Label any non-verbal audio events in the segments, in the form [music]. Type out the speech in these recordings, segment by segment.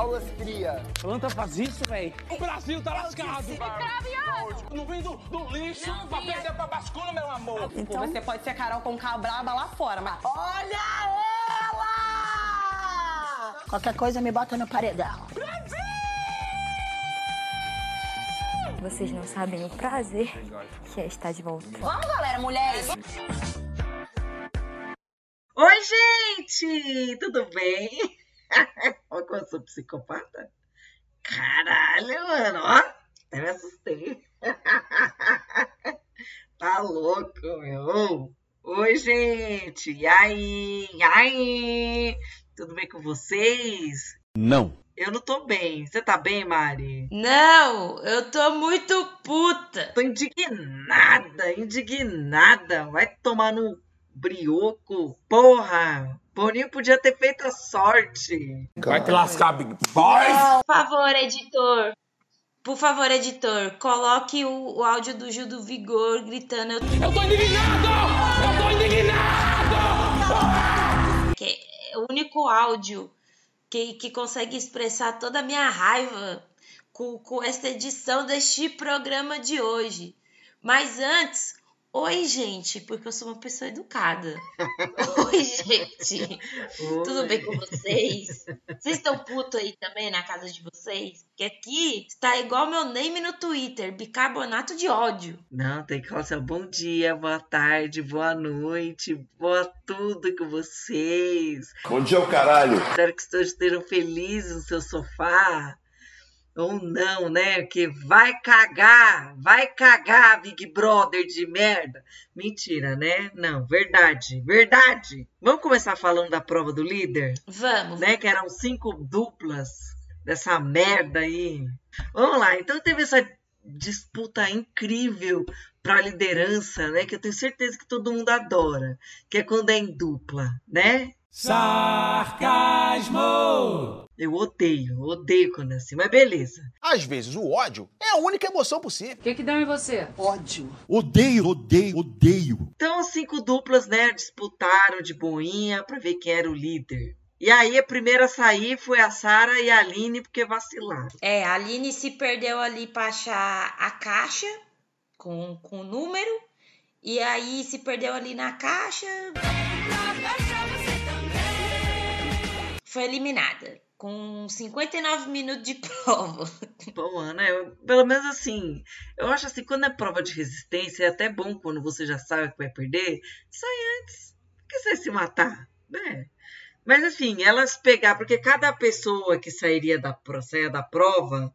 Aulas cria. Planta faz isso, velho. O Brasil tá lascado. Não vem do, do lixo pra perder pra bascula, meu amor. Então você pode ser Carol com braba lá fora, mas Olha ela! Qualquer coisa me bota no paredão. Vocês não sabem o prazer que é estar de volta. Vamos, galera, mulheres! Oi, gente! Tudo bem? [laughs] Olha como eu sou psicopata. Caralho, mano, ó. Até me assustei. [laughs] tá louco, meu. Oi, gente. E aí? E aí? Tudo bem com vocês? Não. Eu não tô bem. Você tá bem, Mari? Não, eu tô muito puta. Tô indignada, indignada. Vai tomar no brioco. Porra! Boninho podia ter feito a sorte. Vai te lascar, Big Boy. Por favor, editor. Por favor, editor, coloque o, o áudio do Gil do Vigor gritando. Eu Eu tô indignado! Eu tô indignado! que é o único áudio que, que consegue expressar toda a minha raiva com, com esta edição deste programa de hoje. Mas antes, oi, gente, porque eu sou uma pessoa educada. [laughs] oi, gente. Tudo bem com vocês? Vocês estão puto aí também na casa de vocês? Porque aqui está igual meu name no Twitter, bicarbonato de ódio. Não, tem que falar assim, bom dia, boa tarde, boa noite, boa tudo com vocês. Bom dia, o caralho. Espero que todos estejam felizes no seu sofá. Ou não, né? Que vai cagar, vai cagar, Big Brother de merda. Mentira, né? Não, verdade, verdade. Vamos começar falando da prova do líder? Vamos. né? Que eram cinco duplas dessa merda aí. Vamos lá, então teve essa disputa incrível para liderança, né? Que eu tenho certeza que todo mundo adora, que é quando é em dupla, né? Sarcasmo! Eu odeio, odeio quando é assim, mas beleza. Às vezes o ódio é a única emoção possível. O que que deu em você? Ódio. Odeio, odeio, odeio. Então as cinco duplas, né, disputaram de boinha para ver quem era o líder. E aí a primeira a sair foi a Sara e a Aline porque vacilaram. É, a Aline se perdeu ali pra achar a caixa com, com o número. E aí se perdeu ali na caixa. Foi eliminada. Com 59 minutos de [laughs] prova. Bom, Ana, eu, pelo menos assim, eu acho assim, quando é prova de resistência, é até bom quando você já sabe que vai perder, sai antes. Que você se matar, né? Mas assim, elas pegar, porque cada pessoa que sairia da, saia da prova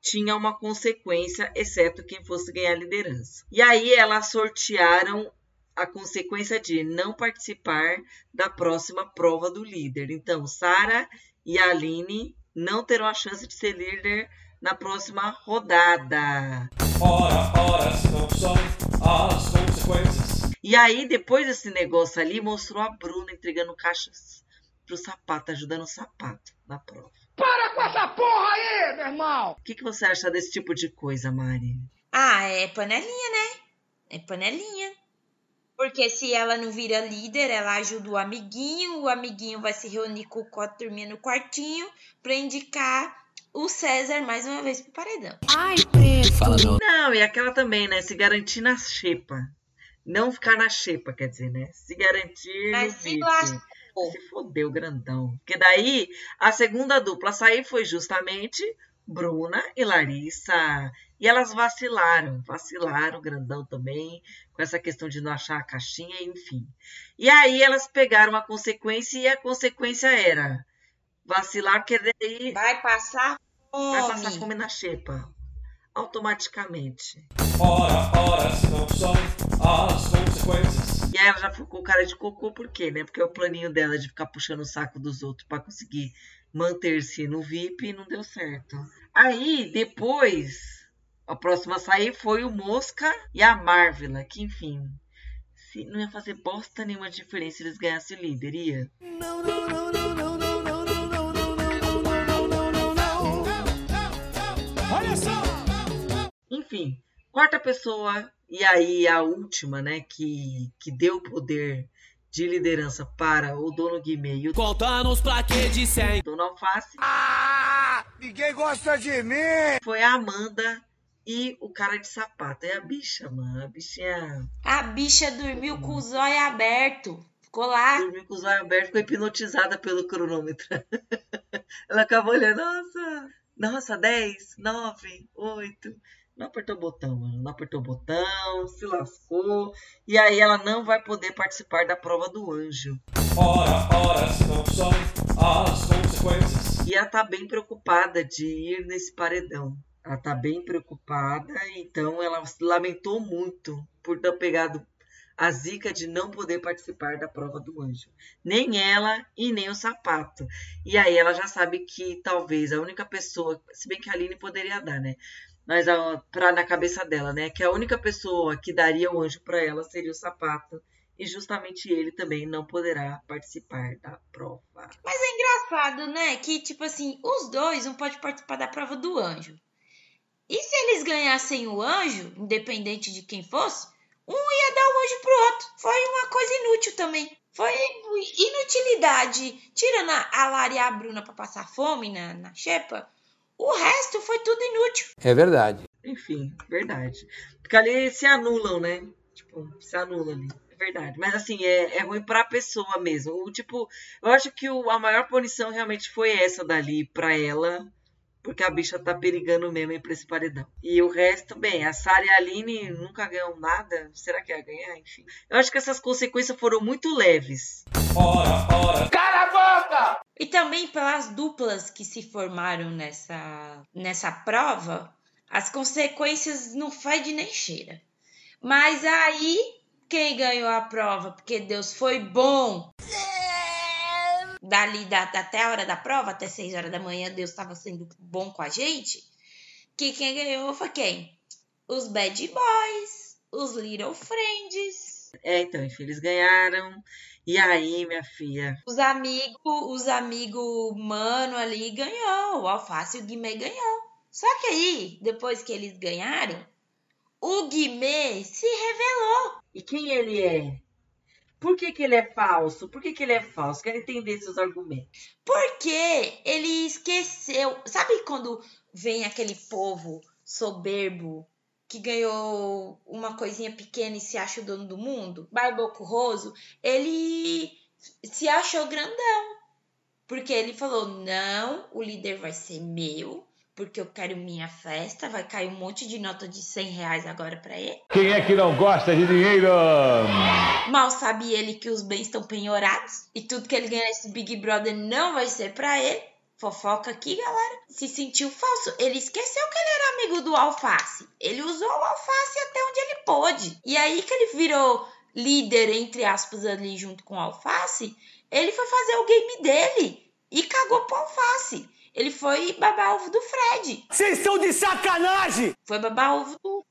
tinha uma consequência, exceto quem fosse ganhar a liderança. E aí elas sortearam a consequência de não participar da próxima prova do líder. Então, Sara e a Aline não terão a chance de ser líder na próxima rodada. Ora, ora, se não são as consequências. E aí, depois desse negócio ali, mostrou a Bruna entregando caixas pro sapato, ajudando o sapato na prova. Para com essa porra aí, meu irmão! O que, que você acha desse tipo de coisa, Mari? Ah, é panelinha, né? É panelinha. Porque se ela não vira líder, ela ajuda o amiguinho, o amiguinho vai se reunir com a turminha no quartinho pra indicar o César mais uma vez pro paredão. Ai, preto. Não, e aquela também, né? Se garantir na xepa. Não ficar na xepa, quer dizer, né? Se garantir Mas no se lascou. Se fodeu, grandão. Porque daí, a segunda dupla a sair foi justamente Bruna e Larissa. E elas vacilaram, vacilaram, grandão também, com essa questão de não achar a caixinha, enfim. E aí elas pegaram a consequência e a consequência era vacilar, porque daí Vai passar vai fome. passar fome na xepa. Automaticamente. Ora, ora, se não são as consequências. E aí ela já ficou com cara de cocô, por quê, né? Porque é o planinho dela de ficar puxando o saco dos outros pra conseguir manter-se no VIP não deu certo. Aí, depois, a próxima a sair foi o Mosca e a Marvela, que enfim, se não ia fazer bosta nenhuma diferença se eles ganhassem o líder, ia? Olha só! Enfim, quarta pessoa, e aí a última, né, que, que deu o poder de liderança para o dono Guimê e o Contando os plaquês de 100. dono Alface Ah, ninguém gosta de mim. foi a Amanda e o cara de sapato. É a bicha, mano. A bichinha A bicha dormiu com os olhos abertos. Ficou lá. dormiu com os olhos abertos, ficou hipnotizada pelo cronômetro. [laughs] Ela acabou olhando, nossa, nossa, 10, 9, 8. Não apertou o botão, mano. Não apertou o botão, se lascou. E aí ela não vai poder participar da prova do anjo. Ora, ora, se não são as consequências. E ela tá bem preocupada de ir nesse paredão. Ela tá bem preocupada, então ela lamentou muito por ter pegado a zica de não poder participar da prova do anjo. Nem ela e nem o sapato. E aí ela já sabe que talvez a única pessoa, se bem que a Aline poderia dar, né? Mas a, pra, na cabeça dela, né? Que a única pessoa que daria o anjo para ela seria o sapato. E justamente ele também não poderá participar da prova. Mas é engraçado, né? Que, tipo assim, os dois não podem participar da prova do anjo. E se eles ganhassem o anjo, independente de quem fosse, um ia dar o anjo pro outro. Foi uma coisa inútil também. Foi inutilidade. Tirando a a Lara e a Bruna pra passar fome na, na xepa, o resto foi tudo inútil. É verdade. Enfim, verdade. Porque ali se anulam, né? Tipo, se anula ali. É verdade. Mas assim, é, é ruim pra pessoa mesmo. O, tipo, eu acho que o, a maior punição realmente foi essa dali pra ela. Porque a bicha tá perigando mesmo ir pra esse paredão. E o resto, bem, a Sara e a Aline nunca ganham nada. Será que ia ganhar? Enfim. Eu acho que essas consequências foram muito leves. Ora, ora. Cala a boca! E também pelas duplas que se formaram nessa, nessa prova, as consequências não fede nem cheira. Mas aí, quem ganhou a prova? Porque Deus foi bom. Dali da, até a hora da prova, até 6 horas da manhã, Deus estava sendo bom com a gente. Que quem ganhou foi quem? Os Bad Boys, os Little Friends, É, então, enfim, eles ganharam. E aí, minha filha? os amigos, os amigos mano ali ganhou, o Alface e o Guimê ganhou. Só que aí, depois que eles ganharam, o Guimê se revelou. E quem ele é? Por que, que ele é falso? Por que, que ele é falso? Quero entender seus argumentos. Porque ele esqueceu. Sabe quando vem aquele povo soberbo que ganhou uma coisinha pequena e se acha o dono do mundo? Barboco Roso, ele se achou grandão. Porque ele falou: não, o líder vai ser meu, porque eu quero minha festa. Vai cair um monte de nota de 100 reais agora pra ele. Quem é que não gosta de dinheiro? Mal sabe ele que os bens estão penhorados e tudo que ele ganha nesse Big Brother não vai ser pra ele. Fofoca aqui, galera. Se sentiu falso. Ele esqueceu que ele era amigo do Alface. Ele usou o Alface até onde ele pôde. E aí que ele virou líder, entre aspas, ali junto com o Alface, ele foi fazer o game dele e cagou pro Alface. Ele foi babar ovo do Fred. Vocês estão de sacanagem! Foi babar ovo do,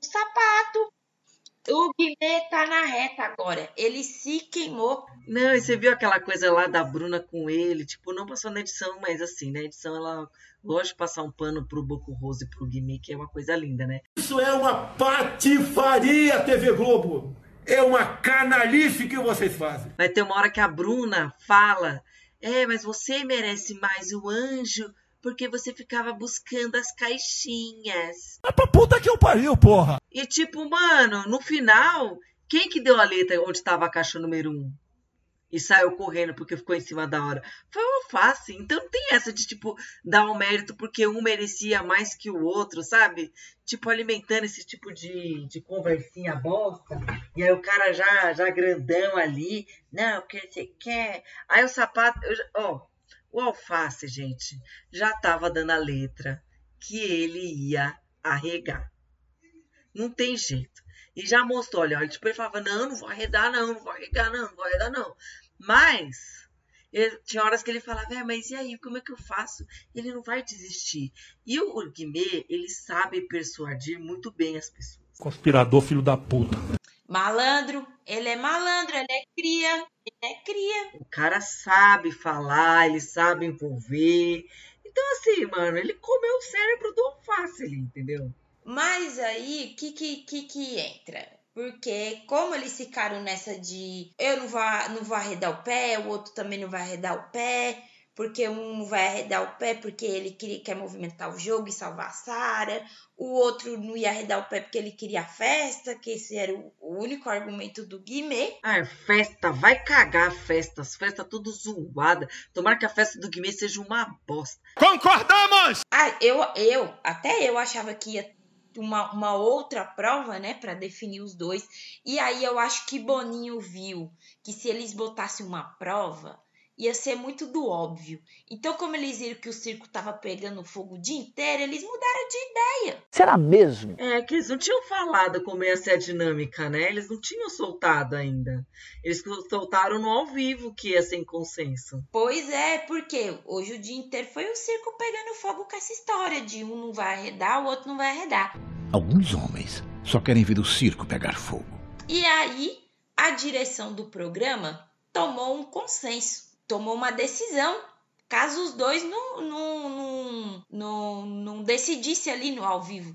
do sapato. O Guimê tá na reta agora. Ele se queimou. Não, e você viu aquela coisa lá da Bruna com ele? Tipo, não passou na edição, mas assim, na edição ela gosta de passar um pano pro Boco Rose e pro Guimê, que é uma coisa linda, né? Isso é uma patifaria, TV Globo. É uma canalice que vocês fazem. Vai ter uma hora que a Bruna fala: É, mas você merece mais o anjo porque você ficava buscando as caixinhas. É pra puta que eu pariu, porra. E tipo, mano, no final, quem que deu a letra onde estava a caixa número um? E saiu correndo porque ficou em cima da hora. Foi uma face. Então não tem essa de, tipo, dar um mérito porque um merecia mais que o outro, sabe? Tipo, alimentando esse tipo de, de conversinha bosta. E aí o cara já, já grandão ali. Não, porque você quer. Aí o sapato. Ó, o alface, gente, já tava dando a letra que ele ia arregar. Não tem jeito. E já mostrou, olha, ele, tipo, ele falava, não, não vou arredar, não, não vou arregar, não, não vou arredar, não. Mas, ele- tinha horas que ele falava, é, mas e aí, como é que eu faço? Ele não vai desistir. E o Guimê, ele sabe persuadir muito bem as pessoas. Conspirador, filho da puta. Malandro, ele é malandro, ele é cria, ele é cria. O cara sabe falar, ele sabe envolver. Então, assim, mano, ele comeu o cérebro do alface ali, entendeu? Mas aí, o que, que, que que entra? Porque como eles ficaram nessa de eu não vou, não vou arredar o pé, o outro também não vai arredar o pé, porque um não vai arredar o pé porque ele queria, quer movimentar o jogo e salvar a Sarah, o outro não ia arredar o pé porque ele queria a festa, que esse era o, o único argumento do Guimê. Ah, festa, vai cagar a festa, as festas tudo zoada. Tomara que a festa do Guimê seja uma bosta. Concordamos! Ah, eu, eu, até eu achava que ia uma, uma outra prova, né, para definir os dois. E aí eu acho que Boninho viu que se eles botassem uma prova, ia ser muito do óbvio. Então, como eles viram que o circo tava pegando fogo o dia inteiro, eles mudaram de ideia. Será mesmo? É, que eles não tinham falado como ia ser a dinâmica, né? Eles não tinham soltado ainda. Eles soltaram no ao vivo que ia ser em consenso. Pois é, porque hoje o dia inteiro foi o circo pegando fogo com essa história de um não vai arredar, o outro não vai arredar. Alguns homens só querem ver o circo pegar fogo. E aí, a direção do programa tomou um consenso, tomou uma decisão. Caso os dois não, não, não, não, não decidissem ali no ao vivo.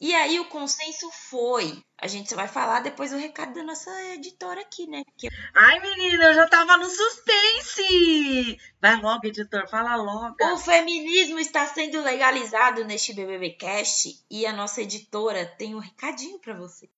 E aí o consenso foi. A gente só vai falar depois o recado da nossa editora aqui, né? Que... Ai, menina, eu já tava no suspense! Vai logo, editor, fala logo. O feminismo está sendo legalizado neste BBB Cast e a nossa editora tem um recadinho para você.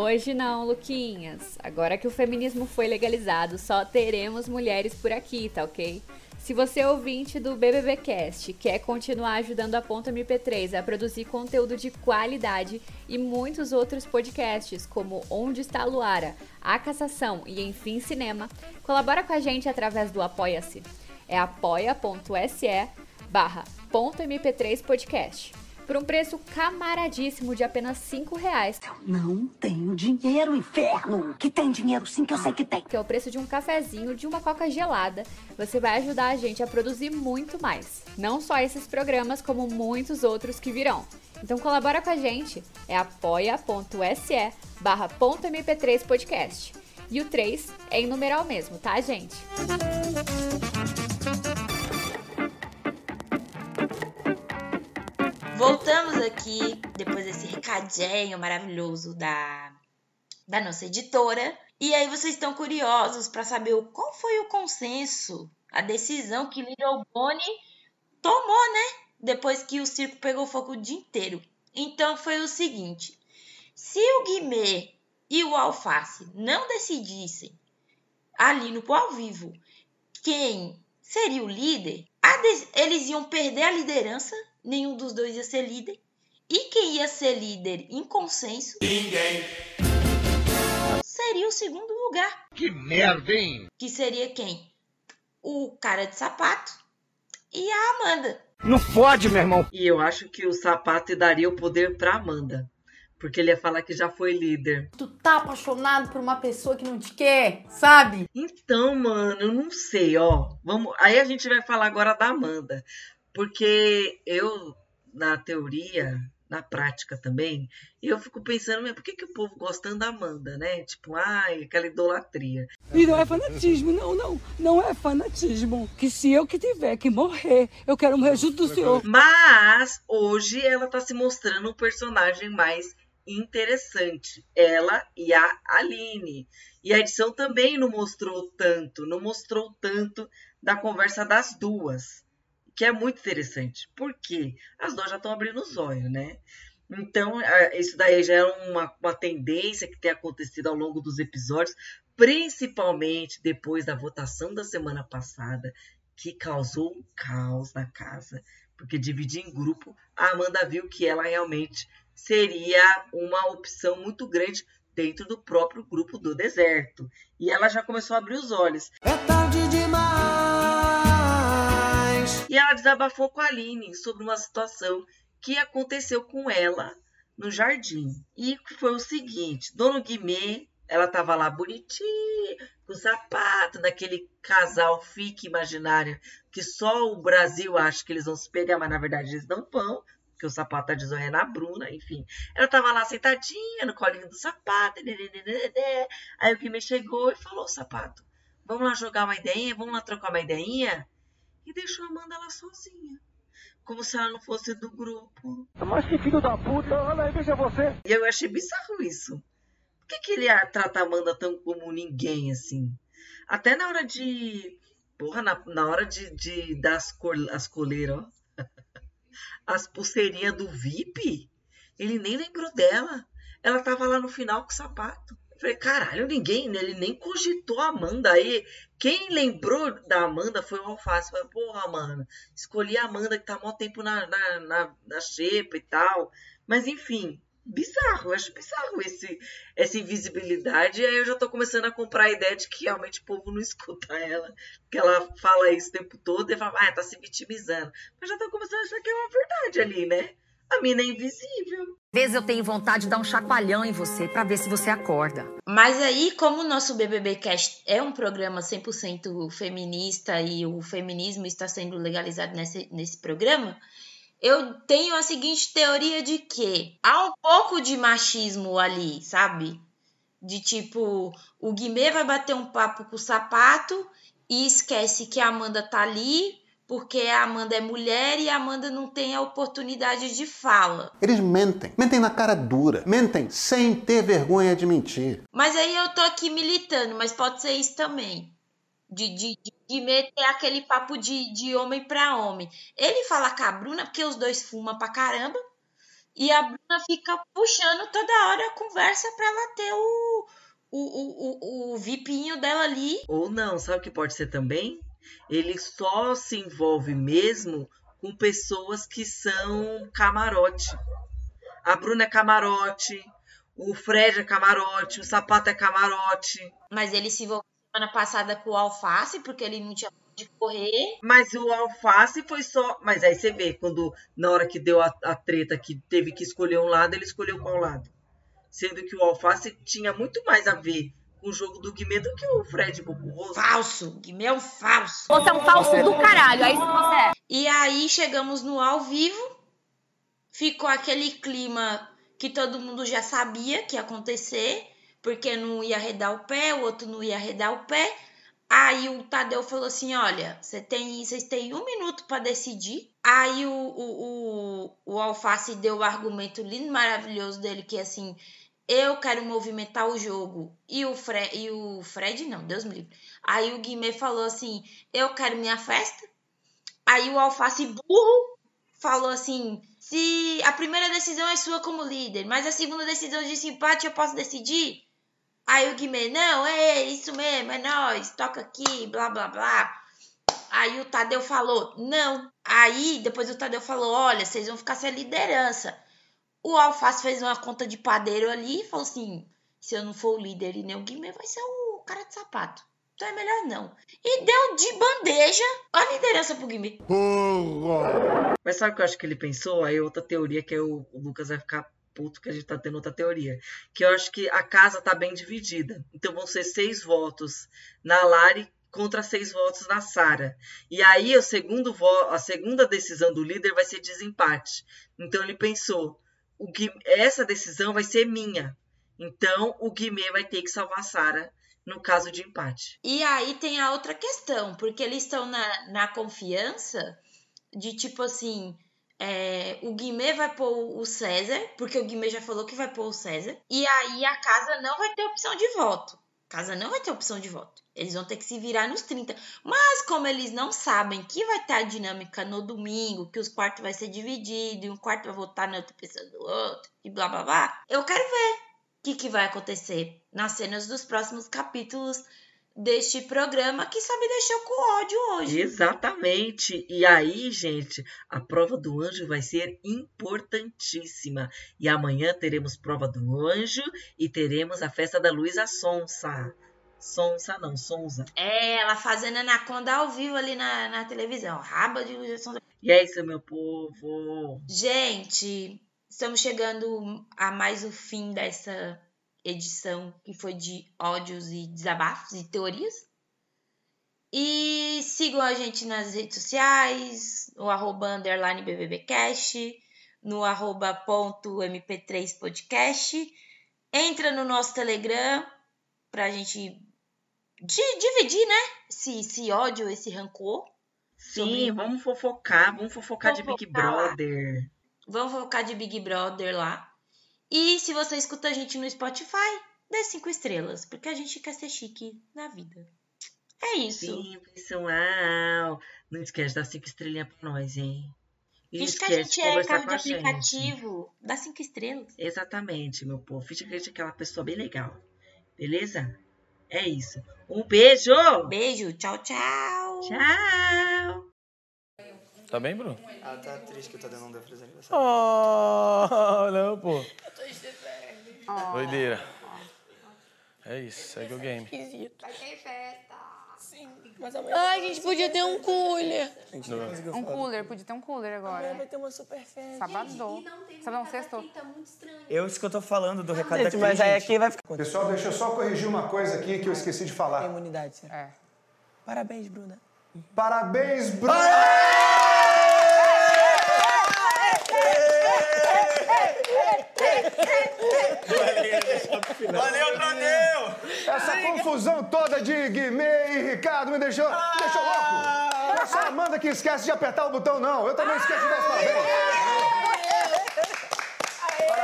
Hoje não, Luquinhas. Agora que o feminismo foi legalizado, só teremos mulheres por aqui, tá ok? Se você é ouvinte do BBBcast quer continuar ajudando a Ponta MP3 a produzir conteúdo de qualidade e muitos outros podcasts, como Onde está a Luara, A Cassação e Enfim Cinema, colabora com a gente através do Apoia-se. É apoia.se barra .mp3 podcast por um preço camaradíssimo de apenas 5 reais. Não tenho dinheiro, inferno! Que tem dinheiro sim, que eu sei que tem. Que é o preço de um cafezinho, de uma coca gelada. Você vai ajudar a gente a produzir muito mais. Não só esses programas, como muitos outros que virão. Então colabora com a gente. É apoia.se barra .mp3 podcast. E o 3 é em numeral mesmo, tá, gente? Voltamos aqui depois desse recadinho maravilhoso da, da nossa editora. E aí vocês estão curiosos para saber qual foi o consenso, a decisão que Little Bonnie tomou, né? Depois que o circo pegou fogo o dia inteiro. Então foi o seguinte: se o Guimê e o Alface não decidissem ali no ao vivo quem seria o líder, eles iam perder a liderança nenhum dos dois ia ser líder. E quem ia ser líder em consenso? Ninguém. Seria o segundo lugar. Que merda, hein? Que seria quem? O cara de sapato e a Amanda. Não fode, meu irmão. E eu acho que o sapato daria o poder pra Amanda. Porque ele ia falar que já foi líder. Tu tá apaixonado por uma pessoa que não te quer, sabe? Então, mano, eu não sei, ó. Vamos, aí a gente vai falar agora da Amanda. Porque eu, na teoria, na prática também, eu fico pensando, mas por que, que o povo gosta da Amanda, né? Tipo, ai, aquela idolatria. E não é fanatismo, não, não. Não é fanatismo. Que se eu que tiver que morrer, eu quero morrer junto do senhor. Mas hoje ela tá se mostrando um personagem mais interessante. Ela e a Aline. E a edição também não mostrou tanto, não mostrou tanto da conversa das duas que é muito interessante, porque as já estão abrindo os olhos, né? Então, isso daí já é uma, uma tendência que tem acontecido ao longo dos episódios, principalmente depois da votação da semana passada, que causou um caos na casa, porque dividir em grupo, a Amanda viu que ela realmente seria uma opção muito grande dentro do próprio grupo do deserto. E ela já começou a abrir os olhos. É tarde demais. E ela desabafou com a Aline sobre uma situação que aconteceu com ela no jardim. E foi o seguinte: Dono Guimê, ela tava lá bonitinha, com sapato, daquele casal fique imaginário que só o Brasil acha que eles vão se pegar, mas na verdade eles não vão, porque o sapato tá desorrendo a Bruna, enfim. Ela tava lá sentadinha no colinho do sapato, aí o Guimê chegou e falou: sapato, vamos lá jogar uma ideinha, vamos lá trocar uma ideinha? E deixou a Amanda lá sozinha. como se ela não fosse do grupo. Mas que filho da puta, olha aí, veja você. E eu achei bizarro isso. Por que, que ele trata a Amanda tão como ninguém, assim? Até na hora de. Porra, na, na hora de, de dar as, cor, as coleiras, ó. [laughs] As pulseirinhas do VIP, ele nem lembrou dela. Ela tava lá no final com o sapato. Falei, caralho, ninguém, ele nem cogitou a Amanda. Aí, quem lembrou da Amanda foi o Alface. Falei, porra, mano, escolhi a Amanda que tá mó tempo na, na, na, na xepa e tal. Mas enfim, bizarro, eu acho bizarro esse, essa invisibilidade. E aí eu já tô começando a comprar a ideia de que realmente o povo não escuta ela. Porque ela fala isso o tempo todo e fala, ah, tá se vitimizando. Mas já tô começando a achar que é uma verdade ali, né? A mina é invisível. Às vezes eu tenho vontade de dar um chacoalhão em você pra ver se você acorda. Mas aí, como o nosso BBB Cast é um programa 100% feminista e o feminismo está sendo legalizado nesse, nesse programa, eu tenho a seguinte teoria de que há um pouco de machismo ali, sabe? De tipo, o Guimê vai bater um papo com o sapato e esquece que a Amanda tá ali porque a Amanda é mulher e a Amanda não tem a oportunidade de fala. Eles mentem. Mentem na cara dura. Mentem sem ter vergonha de mentir. Mas aí eu tô aqui militando, mas pode ser isso também. De, de, de, meter aquele papo de, de homem pra homem. Ele fala com a Bruna, porque os dois fumam pra caramba. E a Bruna fica puxando toda hora a conversa pra ela ter o, o, o, o, o vipinho dela ali. Ou não, sabe o que pode ser também? Ele só se envolve mesmo com pessoas que são camarote. A Bruna é camarote, o Fred é camarote, o Sapato é camarote. Mas ele se envolveu semana passada com o Alface, porque ele não tinha de correr. Mas o Alface foi só. Mas aí você vê, quando na hora que deu a, a treta que teve que escolher um lado, ele escolheu qual lado. Sendo que o Alface tinha muito mais a ver com o jogo do Guimê do que o Fred Bobo Falso, Guimê é um falso. Você é um falso do caralho, é isso que você é. E aí chegamos no ao vivo, ficou aquele clima que todo mundo já sabia que ia acontecer, porque não ia arredar o pé, o outro não ia arredar o pé. Aí o Tadeu falou assim: olha, você tem, vocês têm um minuto para decidir. Aí o, o, o, o Alface deu o argumento lindo, maravilhoso dele, que assim, eu quero movimentar o jogo. E o, Fre e o Fred, não, Deus me livre. Aí o Guimê falou assim: eu quero minha festa. Aí o Alface burro falou assim: se a primeira decisão é sua como líder, mas a segunda decisão de empate eu posso decidir. Aí o Guimê, não, é isso mesmo, é nós, toca aqui, blá blá blá. Aí o Tadeu falou, não. Aí depois o Tadeu falou, olha, vocês vão ficar sem liderança. O Alface fez uma conta de padeiro ali e falou assim: se eu não for o líder e nem o Guimê, vai ser o cara de sapato. Então é melhor não. E deu de bandeja a liderança pro Guimê. Mas sabe o que eu acho que ele pensou? Aí outra teoria que é o, o Lucas vai ficar puto que a gente tá tendo outra teoria. Que eu acho que a casa tá bem dividida. Então vão ser seis votos na Lari contra seis votos na Sara. E aí o segundo vo a segunda decisão do líder vai ser desempate. Então ele pensou, o Gui essa decisão vai ser minha. Então o Guimê vai ter que salvar a Sara no caso de empate. E aí tem a outra questão, porque eles estão na, na confiança de tipo assim. É, o Guimê vai pôr o César, porque o Guimê já falou que vai pôr o César. E aí a casa não vai ter opção de voto. Casa não vai ter opção de voto. Eles vão ter que se virar nos 30. Mas como eles não sabem que vai ter a dinâmica no domingo, que os quartos vai ser dividido, e um quarto vai votar na outra pessoa do outro, e blá blá blá, eu quero ver o que, que vai acontecer nas cenas dos próximos capítulos deste programa que só me deixou com ódio hoje. Exatamente. E aí, gente, a prova do anjo vai ser importantíssima. E amanhã teremos prova do anjo e teremos a festa da Luísa Sonsa. Sonsa não, Sonsa. É, ela fazendo anaconda ao vivo ali na, na televisão. Raba de Luísa Sonsa. E é isso, meu povo. Gente, estamos chegando a mais o fim dessa edição que foi de ódios e desabafos e teorias. E sigam a gente nas redes sociais, no arroba underline BBBcast, no arroba ponto mp3podcast. Entra no nosso Telegram pra gente di dividir, né? Esse, esse ódio, esse rancor. Sim, vamos fofocar, vamos fofocar de Big Fofocar lá. Brother. Vamos focar de Big Brother lá. E se você escuta a gente no Spotify, dê cinco estrelas, porque a gente quer ser chique na vida. É isso. Sim, pessoal. Não esquece de dar cinco estrelinhas pra nós, hein? Finge que a gente é carro de aplicativo. Dá cinco estrelas. Exatamente, meu povo. Finge que a gente é aquela pessoa bem legal. Beleza? É isso. Um beijo! Beijo, tchau, tchau. Tchau! Tá bem, Bruno? Ela tá triste que o Tadeu não deu feliz aniversário. Oh. Doideira. É isso, segue o game. Esquisito. Vai ter festa. Sim, mais ou menos. Ai, a gente podia ter um cooler. Um cooler, podia ter um cooler agora. Vai ter uma super festa. Sabadão. Sabadão, sextou. Eu, isso que eu tô falando do recado Gente, da mas aí aqui vai ficar. Pessoal, deixa eu só corrigir uma coisa aqui que eu esqueci de falar. Imunidade, sim. É. Parabéns, Bruna. Parabéns, Bruno! Valeu, Tadeu! Essa confusão toda de Guimê e Ricardo me deixou, me deixou louco. Não é só a Amanda que esquece de apertar o botão, não. Eu também esqueço de dar os parabéns.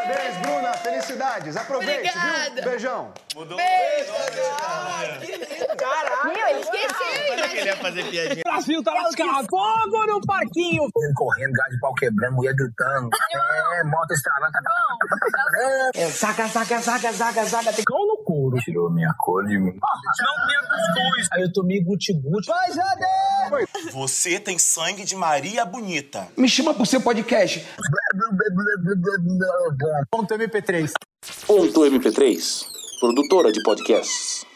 Parabéns, Bruna. Felicidades. Aproveite, Obrigada. viu? Beijão. Mudou Beijo, lindo. Caraca. Meu, eu esqueci. Olha que ele ia fazer piadinha. Brasil tá lascado. Fogo no parquinho. Correndo, gás de pau quebrando, mulher gritando. É, moto estralando. É, saca, saca, saca, saca, saca. Tem cão no couro. Tirou minha cor de mim. Não tinha cuscuz. Aí eu tomei guti-guti. Vai, Jade! Você tem sangue de Maria Bonita. Me chama pro seu podcast. Ponto MP3. Ponto MP3, produtora de podcasts.